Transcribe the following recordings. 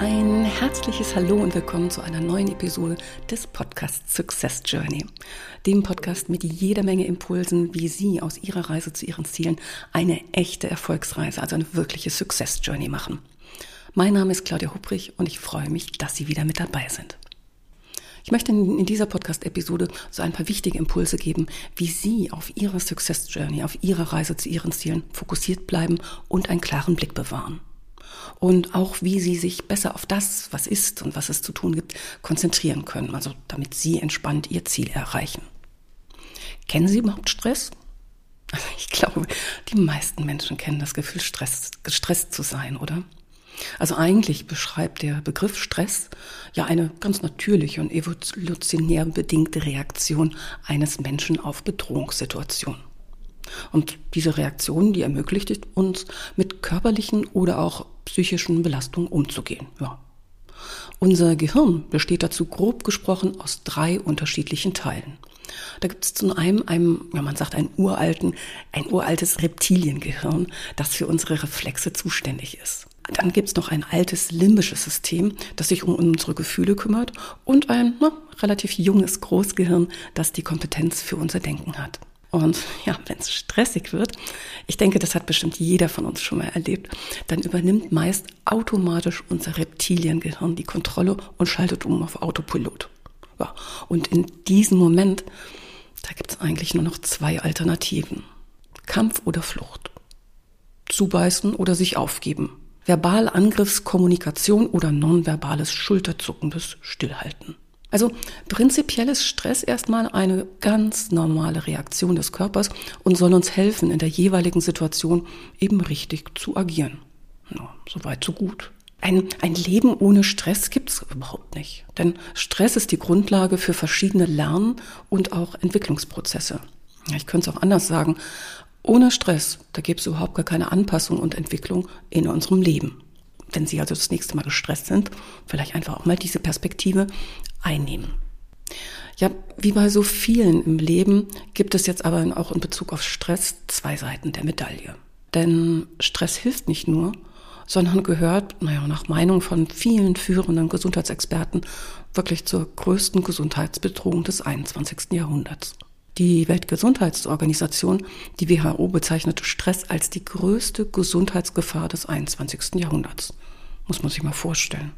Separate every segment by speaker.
Speaker 1: Ein herzliches Hallo und willkommen zu einer neuen Episode des Podcasts Success Journey. Dem Podcast mit jeder Menge Impulsen, wie Sie aus Ihrer Reise zu Ihren Zielen eine echte Erfolgsreise, also eine wirkliche Success Journey machen. Mein Name ist Claudia Hubrich und ich freue mich, dass Sie wieder mit dabei sind. Ich möchte in dieser Podcast-Episode so ein paar wichtige Impulse geben, wie Sie auf Ihrer Success Journey, auf Ihrer Reise zu Ihren Zielen fokussiert bleiben und einen klaren Blick bewahren und auch wie sie sich besser auf das, was ist und was es zu tun gibt, konzentrieren können, also damit sie entspannt ihr Ziel erreichen. Kennen Sie überhaupt Stress? Ich glaube, die meisten Menschen kennen das Gefühl, Stress, gestresst zu sein, oder? Also eigentlich beschreibt der Begriff Stress ja eine ganz natürliche und evolutionär bedingte Reaktion eines Menschen auf Bedrohungssituationen. Und diese Reaktion, die ermöglicht uns, mit körperlichen oder auch psychischen Belastungen umzugehen. Ja. Unser Gehirn besteht dazu grob gesprochen aus drei unterschiedlichen Teilen. Da gibt es zum einen, einem, ja, man sagt, einen uralten, ein uraltes Reptiliengehirn, das für unsere Reflexe zuständig ist. Dann gibt es noch ein altes limbisches System, das sich um unsere Gefühle kümmert und ein na, relativ junges Großgehirn, das die Kompetenz für unser Denken hat. Und ja, wenn es stressig wird, ich denke, das hat bestimmt jeder von uns schon mal erlebt, dann übernimmt meist automatisch unser Reptiliengehirn die Kontrolle und schaltet um auf Autopilot. Ja, und in diesem Moment, da gibt es eigentlich nur noch zwei Alternativen. Kampf oder Flucht. Zubeißen oder sich aufgeben. Verbale Angriffskommunikation oder nonverbales schulterzuckendes Stillhalten. Also prinzipiell ist Stress erstmal eine ganz normale Reaktion des Körpers und soll uns helfen, in der jeweiligen Situation eben richtig zu agieren. Ja, Soweit, so gut. Ein, ein Leben ohne Stress gibt's überhaupt nicht. Denn Stress ist die Grundlage für verschiedene Lern- und auch Entwicklungsprozesse. Ich könnte es auch anders sagen. Ohne Stress, da gäbe es überhaupt gar keine Anpassung und Entwicklung in unserem Leben wenn Sie also das nächste Mal gestresst sind, vielleicht einfach auch mal diese Perspektive einnehmen. Ja, wie bei so vielen im Leben gibt es jetzt aber auch in Bezug auf Stress zwei Seiten der Medaille. Denn Stress hilft nicht nur, sondern gehört, naja, nach Meinung von vielen führenden Gesundheitsexperten wirklich zur größten Gesundheitsbedrohung des 21. Jahrhunderts. Die Weltgesundheitsorganisation, die WHO, bezeichnete Stress als die größte Gesundheitsgefahr des 21. Jahrhunderts. Muss man sich mal vorstellen.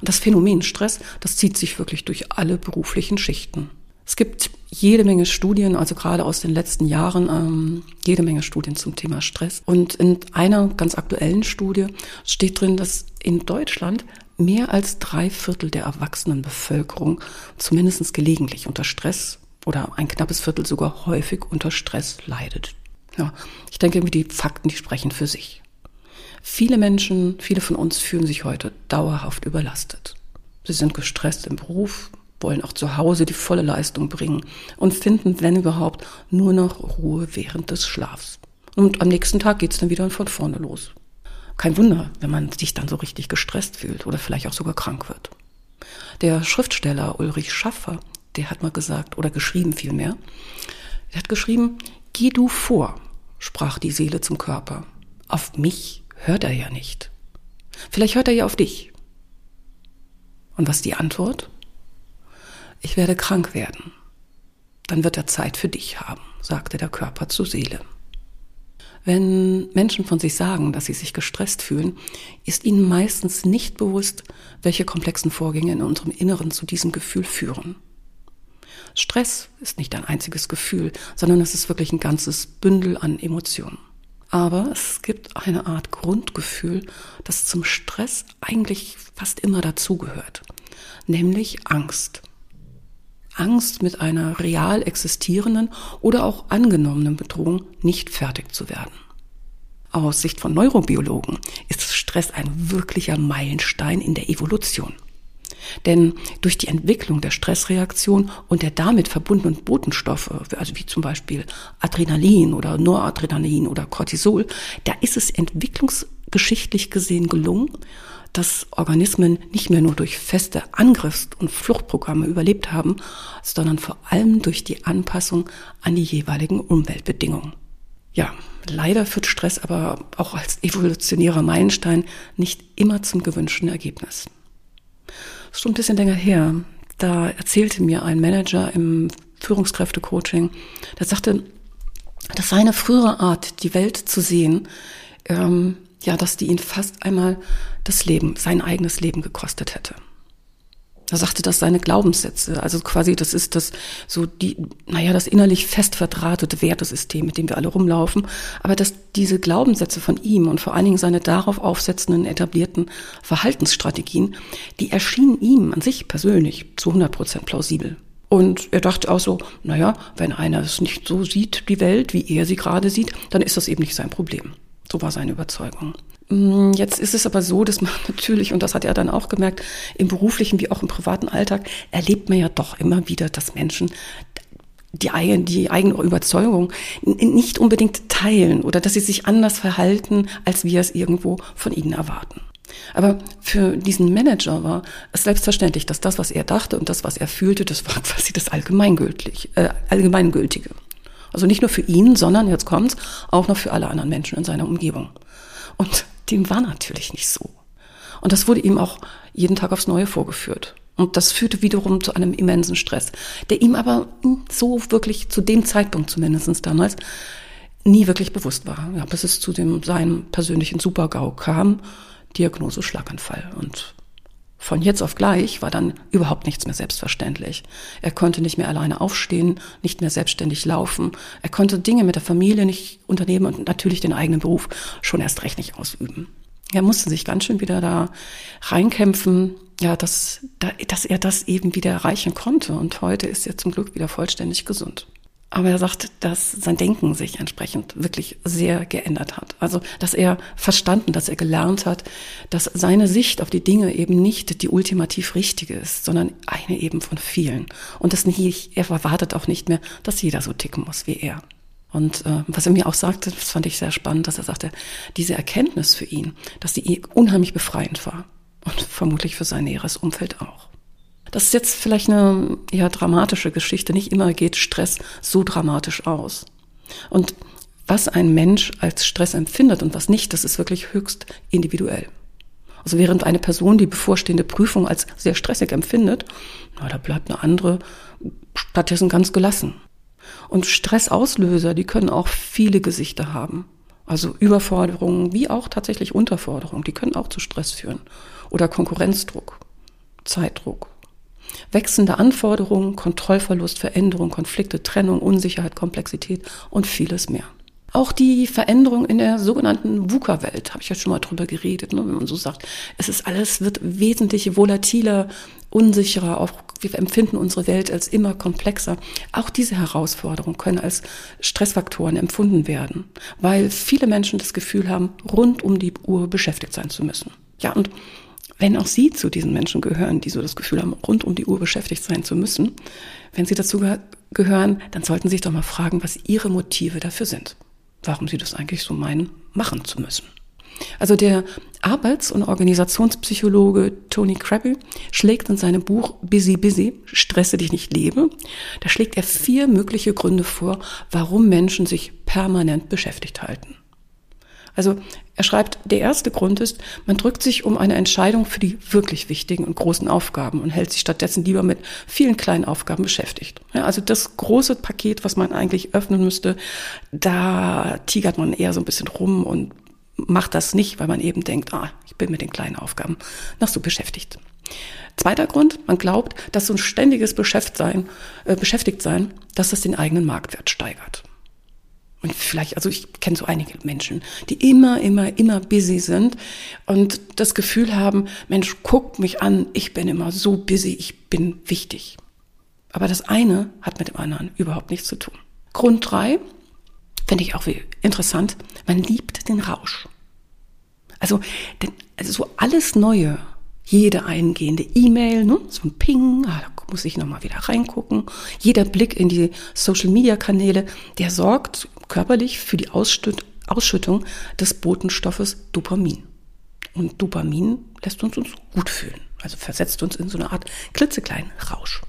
Speaker 1: Und das Phänomen Stress, das zieht sich wirklich durch alle beruflichen Schichten. Es gibt jede Menge Studien, also gerade aus den letzten Jahren, ähm, jede Menge Studien zum Thema Stress. Und in einer ganz aktuellen Studie steht drin, dass in Deutschland mehr als drei Viertel der erwachsenen Bevölkerung zumindest gelegentlich unter Stress oder ein knappes Viertel sogar häufig unter Stress leidet. Ja, ich denke, die Fakten, die sprechen für sich. Viele Menschen, viele von uns fühlen sich heute dauerhaft überlastet. Sie sind gestresst im Beruf, wollen auch zu Hause die volle Leistung bringen und finden, wenn überhaupt, nur noch Ruhe während des Schlafs. Und am nächsten Tag geht's dann wieder von vorne los. Kein Wunder, wenn man sich dann so richtig gestresst fühlt oder vielleicht auch sogar krank wird. Der Schriftsteller Ulrich Schaffer, der hat mal gesagt, oder geschrieben vielmehr, er hat geschrieben, geh du vor, sprach die Seele zum Körper. Auf mich hört er ja nicht. Vielleicht hört er ja auf dich. Und was die Antwort? Ich werde krank werden. Dann wird er Zeit für dich haben, sagte der Körper zur Seele. Wenn Menschen von sich sagen, dass sie sich gestresst fühlen, ist ihnen meistens nicht bewusst, welche komplexen Vorgänge in unserem Inneren zu diesem Gefühl führen. Stress ist nicht ein einziges Gefühl, sondern es ist wirklich ein ganzes Bündel an Emotionen. Aber es gibt eine Art Grundgefühl, das zum Stress eigentlich fast immer dazugehört, nämlich Angst. Angst mit einer real existierenden oder auch angenommenen Bedrohung nicht fertig zu werden. Aus Sicht von Neurobiologen ist Stress ein wirklicher Meilenstein in der Evolution. Denn durch die Entwicklung der Stressreaktion und der damit verbundenen Botenstoffe, also wie zum Beispiel Adrenalin oder Noradrenalin oder Cortisol, da ist es entwicklungsgeschichtlich gesehen gelungen, dass Organismen nicht mehr nur durch feste Angriffs- und Fluchtprogramme überlebt haben, sondern vor allem durch die Anpassung an die jeweiligen Umweltbedingungen. Ja, leider führt Stress aber auch als evolutionärer Meilenstein nicht immer zum gewünschten Ergebnis. Ist schon ein bisschen länger her. Da erzählte mir ein Manager im Führungskräftecoaching, der sagte, dass seine frühere Art, die Welt zu sehen, ähm, ja, dass die ihn fast einmal das Leben, sein eigenes Leben gekostet hätte. Er sagte, dass seine Glaubenssätze, also quasi das ist das so die, naja, das innerlich fest verdrahtete Wertesystem, mit dem wir alle rumlaufen, aber dass diese Glaubenssätze von ihm und vor allen Dingen seine darauf aufsetzenden etablierten Verhaltensstrategien, die erschienen ihm an sich persönlich zu 100 Prozent plausibel. Und er dachte auch so, naja, wenn einer es nicht so sieht, die Welt, wie er sie gerade sieht, dann ist das eben nicht sein Problem. So war seine Überzeugung. Mm, jetzt ist es aber so, dass man natürlich, und das hat er dann auch gemerkt, im beruflichen wie auch im privaten Alltag erlebt man ja doch immer wieder, dass Menschen die, eigene, die eigene Überzeugung nicht unbedingt teilen oder dass sie sich anders verhalten, als wir es irgendwo von ihnen erwarten. Aber für diesen Manager war es selbstverständlich, dass das, was er dachte und das, was er fühlte, das war quasi das Allgemeingültig, äh, Allgemeingültige. Also nicht nur für ihn, sondern, jetzt kommt's, auch noch für alle anderen Menschen in seiner Umgebung. Und dem war natürlich nicht so. Und das wurde ihm auch jeden Tag aufs Neue vorgeführt. Und das führte wiederum zu einem immensen Stress, der ihm aber so wirklich zu dem Zeitpunkt zumindest damals nie wirklich bewusst war. Ja, bis es zu dem seinem persönlichen Supergau kam, Diagnose Schlaganfall. Und von jetzt auf gleich war dann überhaupt nichts mehr selbstverständlich. Er konnte nicht mehr alleine aufstehen, nicht mehr selbstständig laufen. Er konnte Dinge mit der Familie nicht unternehmen und natürlich den eigenen Beruf schon erst recht nicht ausüben. Er musste sich ganz schön wieder da reinkämpfen, ja, dass, dass er das eben wieder erreichen konnte. Und heute ist er zum Glück wieder vollständig gesund. Aber er sagt, dass sein Denken sich entsprechend wirklich sehr geändert hat. Also, dass er verstanden, dass er gelernt hat, dass seine Sicht auf die Dinge eben nicht die ultimativ richtige ist, sondern eine eben von vielen. Und das nicht, er erwartet auch nicht mehr, dass jeder so ticken muss wie er. Und äh, was er mir auch sagte, das fand ich sehr spannend, dass er sagte, diese Erkenntnis für ihn, dass sie unheimlich befreiend war. Und vermutlich für sein näheres Umfeld auch. Das ist jetzt vielleicht eine eher dramatische Geschichte. Nicht immer geht Stress so dramatisch aus. Und was ein Mensch als Stress empfindet und was nicht, das ist wirklich höchst individuell. Also während eine Person die bevorstehende Prüfung als sehr stressig empfindet, na, da bleibt eine andere stattdessen ganz gelassen. Und Stressauslöser, die können auch viele Gesichter haben. Also Überforderungen wie auch tatsächlich Unterforderungen, die können auch zu Stress führen. Oder Konkurrenzdruck, Zeitdruck, Wechselnde Anforderungen, Kontrollverlust, Veränderung, Konflikte, Trennung, Unsicherheit, Komplexität und vieles mehr. Auch die Veränderung in der sogenannten VUCA-Welt, habe ich ja schon mal drüber geredet, ne, wenn man so sagt, es ist alles, wird wesentlich volatiler, unsicherer, auch wir empfinden unsere Welt als immer komplexer. Auch diese Herausforderungen können als Stressfaktoren empfunden werden, weil viele Menschen das Gefühl haben, rund um die Uhr beschäftigt sein zu müssen. Ja, und wenn auch Sie zu diesen Menschen gehören, die so das Gefühl haben, rund um die Uhr beschäftigt sein zu müssen, wenn Sie dazu gehören, dann sollten Sie sich doch mal fragen, was Ihre Motive dafür sind. Warum Sie das eigentlich so meinen, machen zu müssen. Also der Arbeits- und Organisationspsychologe Tony Krabbe schlägt in seinem Buch Busy Busy, Stresse dich nicht lebe, da schlägt er vier mögliche Gründe vor, warum Menschen sich permanent beschäftigt halten. Also er schreibt, der erste Grund ist, man drückt sich um eine Entscheidung für die wirklich wichtigen und großen Aufgaben und hält sich stattdessen lieber mit vielen kleinen Aufgaben beschäftigt. Ja, also das große Paket, was man eigentlich öffnen müsste, da tigert man eher so ein bisschen rum und macht das nicht, weil man eben denkt, ah, ich bin mit den kleinen Aufgaben noch so beschäftigt. Zweiter Grund, man glaubt, dass so ein ständiges Beschäftigtsein, äh, Beschäftigtsein, dass das den eigenen Marktwert steigert. Und vielleicht, also ich kenne so einige Menschen, die immer, immer, immer busy sind und das Gefühl haben, Mensch, guckt mich an, ich bin immer so busy, ich bin wichtig. Aber das eine hat mit dem anderen überhaupt nichts zu tun. Grund drei finde ich auch interessant, man liebt den Rausch. Also, denn, also so alles Neue, Jede eingehende E-Mail, ne, so ein Ping, ah, da muss ich nochmal wieder reingucken. Jeder Blick in die Social-Media-Kanäle, der sorgt körperlich für die Ausschüttung des Botenstoffes Dopamin. Und Dopamin lässt uns uns gut fühlen, also versetzt uns in so eine Art klitzekleinen Rausch.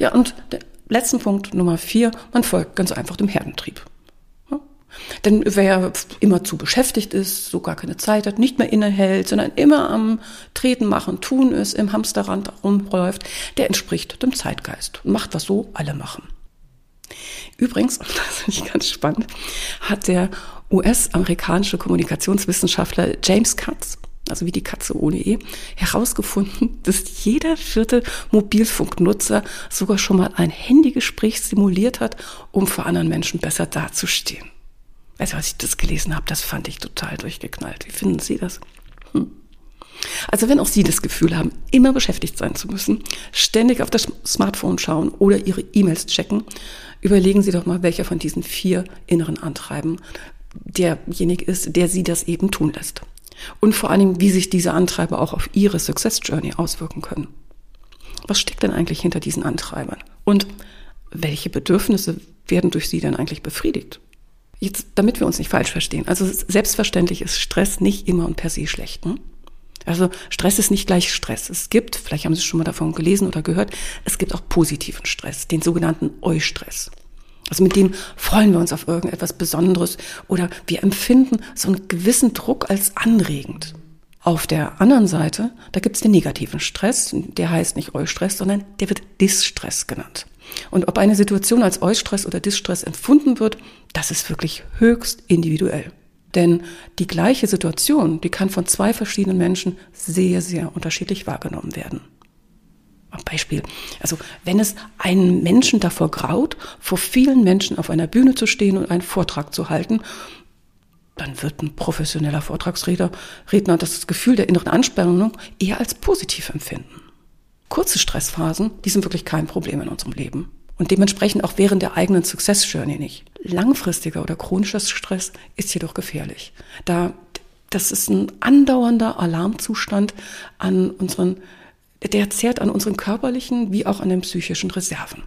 Speaker 1: Ja, und der letzte Punkt Nummer vier, man folgt ganz einfach dem Herdentrieb. Denn wer immer zu beschäftigt ist, so gar keine Zeit hat, nicht mehr innehält, sondern immer am Treten, Machen, Tun ist, im Hamsterrand rumläuft, der entspricht dem Zeitgeist und macht, was so alle machen. Übrigens, das finde ich ganz spannend, hat der US-amerikanische Kommunikationswissenschaftler James Katz, also wie die Katze ohne E, herausgefunden, dass jeder vierte Mobilfunknutzer sogar schon mal ein Handygespräch simuliert hat, um vor anderen Menschen besser dazustehen. Also als ich das gelesen habe, das fand ich total durchgeknallt. Wie finden Sie das? Hm. Also wenn auch Sie das Gefühl haben, immer beschäftigt sein zu müssen, ständig auf das Smartphone schauen oder Ihre E-Mails checken, überlegen Sie doch mal, welcher von diesen vier inneren Antreiben derjenige ist, der Sie das eben tun lässt. Und vor allen Dingen, wie sich diese Antreiber auch auf Ihre Success Journey auswirken können. Was steckt denn eigentlich hinter diesen Antreibern? Und welche Bedürfnisse werden durch Sie denn eigentlich befriedigt? Jetzt, damit wir uns nicht falsch verstehen. Also selbstverständlich ist Stress nicht immer und per se schlecht. Ne? Also Stress ist nicht gleich Stress. Es gibt, vielleicht haben Sie schon mal davon gelesen oder gehört, es gibt auch positiven Stress, den sogenannten Eustress. Also mit dem freuen wir uns auf irgendetwas Besonderes oder wir empfinden so einen gewissen Druck als anregend. Auf der anderen Seite, da gibt es den negativen Stress, der heißt nicht Eustress, sondern der wird Distress genannt. Und ob eine Situation als Eustress oder Distress empfunden wird, das ist wirklich höchst individuell. Denn die gleiche Situation, die kann von zwei verschiedenen Menschen sehr, sehr unterschiedlich wahrgenommen werden. Beispiel. Also wenn es einen Menschen davor graut, vor vielen Menschen auf einer Bühne zu stehen und einen Vortrag zu halten, dann wird ein professioneller Vortragsredner Redner das Gefühl der inneren Anspannung eher als positiv empfinden. Kurze Stressphasen, die sind wirklich kein Problem in unserem Leben. Und dementsprechend auch während der eigenen Success Journey nicht. Langfristiger oder chronischer Stress ist jedoch gefährlich. Da, das ist ein andauernder Alarmzustand an unseren, der zehrt an unseren körperlichen wie auch an den psychischen Reserven.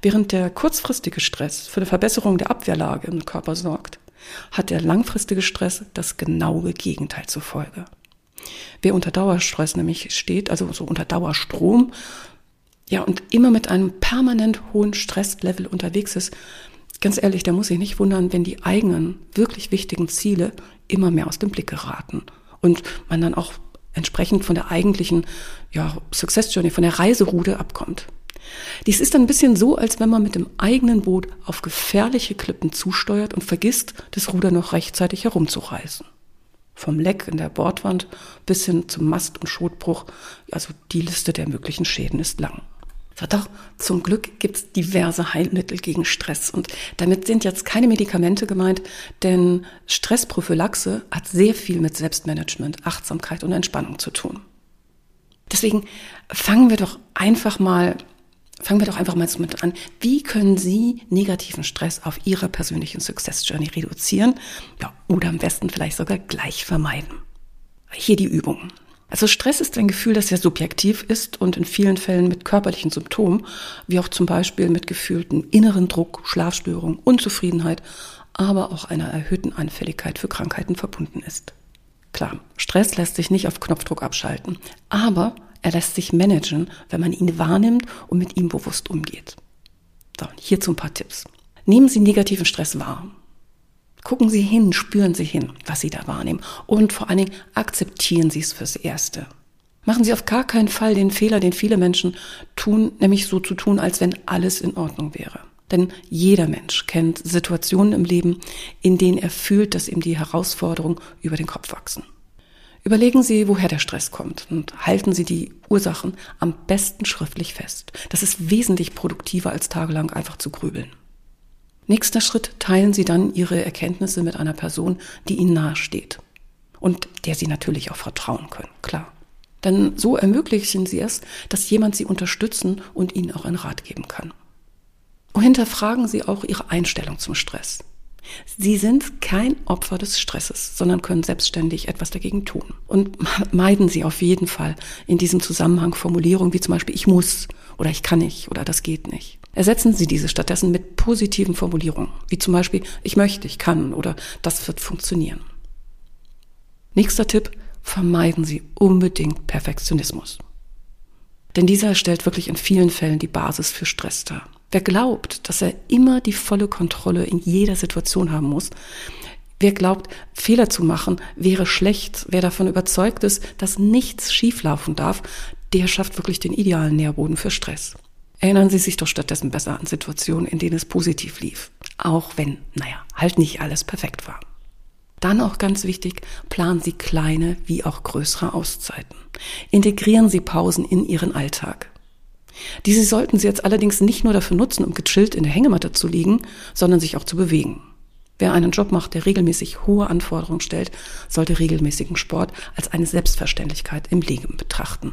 Speaker 1: Während der kurzfristige Stress für eine Verbesserung der Abwehrlage im Körper sorgt, hat der langfristige Stress das genaue Gegenteil zur Folge. Wer unter Dauerstress nämlich steht, also so unter Dauerstrom, ja, und immer mit einem permanent hohen Stresslevel unterwegs ist, ganz ehrlich, der muss sich nicht wundern, wenn die eigenen, wirklich wichtigen Ziele immer mehr aus dem Blick geraten und man dann auch entsprechend von der eigentlichen ja, Success Journey, von der Reiseroute abkommt. Dies ist ein bisschen so, als wenn man mit dem eigenen Boot auf gefährliche Klippen zusteuert und vergisst, das Ruder noch rechtzeitig herumzureißen. Vom Leck in der Bordwand bis hin zum Mast- und Schotbruch, also die Liste der möglichen Schäden ist lang. So, doch, zum Glück gibt's diverse Heilmittel gegen Stress. Und damit sind jetzt keine Medikamente gemeint, denn Stressprophylaxe hat sehr viel mit Selbstmanagement, Achtsamkeit und Entspannung zu tun. Deswegen fangen wir doch einfach mal Fangen wir doch einfach mal damit an. Wie können Sie negativen Stress auf Ihrer persönlichen Success Journey reduzieren? Ja, oder am besten vielleicht sogar gleich vermeiden. Hier die Übung. Also Stress ist ein Gefühl, das sehr subjektiv ist und in vielen Fällen mit körperlichen Symptomen, wie auch zum Beispiel mit gefühltem inneren Druck, Schlafstörung, Unzufriedenheit, aber auch einer erhöhten Anfälligkeit für Krankheiten verbunden ist. Klar, Stress lässt sich nicht auf Knopfdruck abschalten, aber er lässt sich managen, wenn man ihn wahrnimmt und mit ihm bewusst umgeht. So, hierzu ein paar Tipps. Nehmen Sie negativen Stress wahr. Gucken Sie hin, spüren Sie hin, was Sie da wahrnehmen. Und vor allen Dingen akzeptieren Sie es fürs Erste. Machen Sie auf gar keinen Fall den Fehler, den viele Menschen tun, nämlich so zu tun, als wenn alles in Ordnung wäre. Denn jeder Mensch kennt Situationen im Leben, in denen er fühlt, dass ihm die Herausforderungen über den Kopf wachsen. Überlegen Sie, woher der Stress kommt und halten Sie die Ursachen am besten schriftlich fest. Das ist wesentlich produktiver, als tagelang einfach zu grübeln. Nächster Schritt, teilen Sie dann Ihre Erkenntnisse mit einer Person, die Ihnen nahesteht und der Sie natürlich auch vertrauen können, klar. Denn so ermöglichen Sie es, dass jemand Sie unterstützen und Ihnen auch einen Rat geben kann. Und hinterfragen Sie auch Ihre Einstellung zum Stress. Sie sind kein Opfer des Stresses, sondern können selbstständig etwas dagegen tun. Und meiden Sie auf jeden Fall in diesem Zusammenhang Formulierungen wie zum Beispiel ich muss oder ich kann nicht oder das geht nicht. Ersetzen Sie diese stattdessen mit positiven Formulierungen, wie zum Beispiel ich möchte, ich kann oder das wird funktionieren. Nächster Tipp, vermeiden Sie unbedingt Perfektionismus. Denn dieser stellt wirklich in vielen Fällen die Basis für Stress dar. Wer glaubt, dass er immer die volle Kontrolle in jeder Situation haben muss, wer glaubt, Fehler zu machen wäre schlecht, wer davon überzeugt ist, dass nichts schieflaufen darf, der schafft wirklich den idealen Nährboden für Stress. Erinnern Sie sich doch stattdessen besser an Situationen, in denen es positiv lief. Auch wenn, naja, halt nicht alles perfekt war. Dann auch ganz wichtig, planen Sie kleine wie auch größere Auszeiten. Integrieren Sie Pausen in Ihren Alltag. Diese sollten Sie jetzt allerdings nicht nur dafür nutzen, um gechillt in der Hängematte zu liegen, sondern sich auch zu bewegen. Wer einen Job macht, der regelmäßig hohe Anforderungen stellt, sollte regelmäßigen Sport als eine Selbstverständlichkeit im Leben betrachten.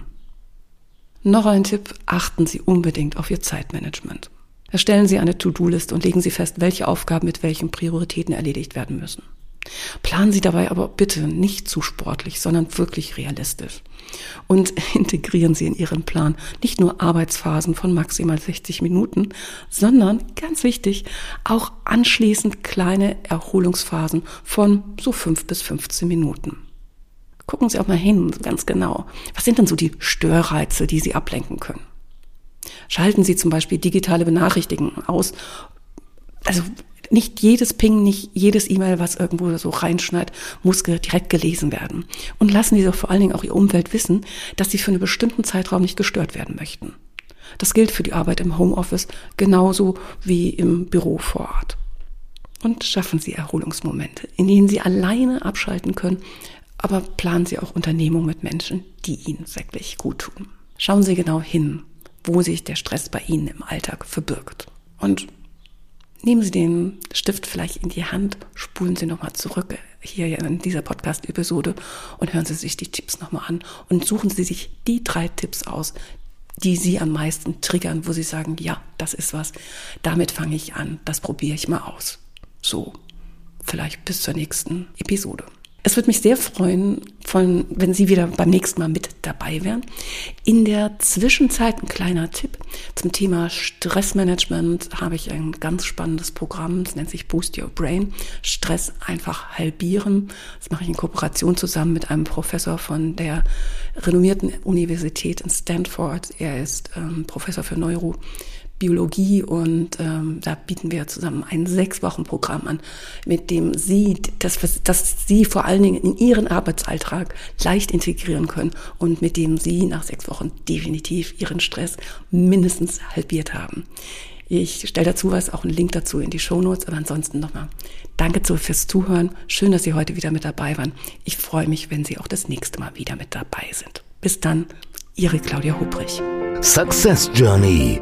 Speaker 1: Noch ein Tipp, achten Sie unbedingt auf Ihr Zeitmanagement. Erstellen Sie eine To-Do-Liste und legen Sie fest, welche Aufgaben mit welchen Prioritäten erledigt werden müssen. Planen Sie dabei aber bitte nicht zu sportlich, sondern wirklich realistisch. Und integrieren Sie in Ihren Plan nicht nur Arbeitsphasen von maximal 60 Minuten, sondern, ganz wichtig, auch anschließend kleine Erholungsphasen von so 5 bis 15 Minuten. Gucken Sie auch mal hin, ganz genau. Was sind denn so die Störreize, die Sie ablenken können? Schalten Sie zum Beispiel digitale Benachrichtigungen aus. Also nicht jedes Ping, nicht jedes E-Mail, was irgendwo so reinschneit, muss direkt gelesen werden. Und lassen Sie doch vor allen Dingen auch Ihr Umwelt wissen, dass Sie für einen bestimmten Zeitraum nicht gestört werden möchten. Das gilt für die Arbeit im Homeoffice genauso wie im Büro vor Ort. Und schaffen Sie Erholungsmomente, in denen Sie alleine abschalten können, aber planen Sie auch Unternehmungen mit Menschen, die Ihnen wirklich gut tun. Schauen Sie genau hin, wo sich der Stress bei Ihnen im Alltag verbirgt. Und Nehmen Sie den Stift vielleicht in die Hand, spulen Sie nochmal zurück hier in dieser Podcast-Episode und hören Sie sich die Tipps nochmal an und suchen Sie sich die drei Tipps aus, die Sie am meisten triggern, wo Sie sagen, ja, das ist was, damit fange ich an, das probiere ich mal aus. So, vielleicht bis zur nächsten Episode. Es würde mich sehr freuen, von, wenn Sie wieder beim nächsten Mal mit dabei wären. In der Zwischenzeit ein kleiner Tipp zum Thema Stressmanagement habe ich ein ganz spannendes Programm. Es nennt sich Boost Your Brain. Stress einfach halbieren. Das mache ich in Kooperation zusammen mit einem Professor von der renommierten Universität in Stanford. Er ist ähm, Professor für Neuro Biologie und ähm, da bieten wir zusammen ein sechs Wochen Programm an, mit dem Sie das, das Sie vor allen Dingen in Ihren Arbeitsalltag leicht integrieren können und mit dem Sie nach sechs Wochen definitiv Ihren Stress mindestens halbiert haben. Ich stelle dazu was, auch einen Link dazu in die Show Notes. Aber ansonsten nochmal danke fürs Zuhören. Schön, dass Sie heute wieder mit dabei waren. Ich freue mich, wenn Sie auch das nächste Mal wieder mit dabei sind. Bis dann, Ihre Claudia Hubrich.
Speaker 2: Success Journey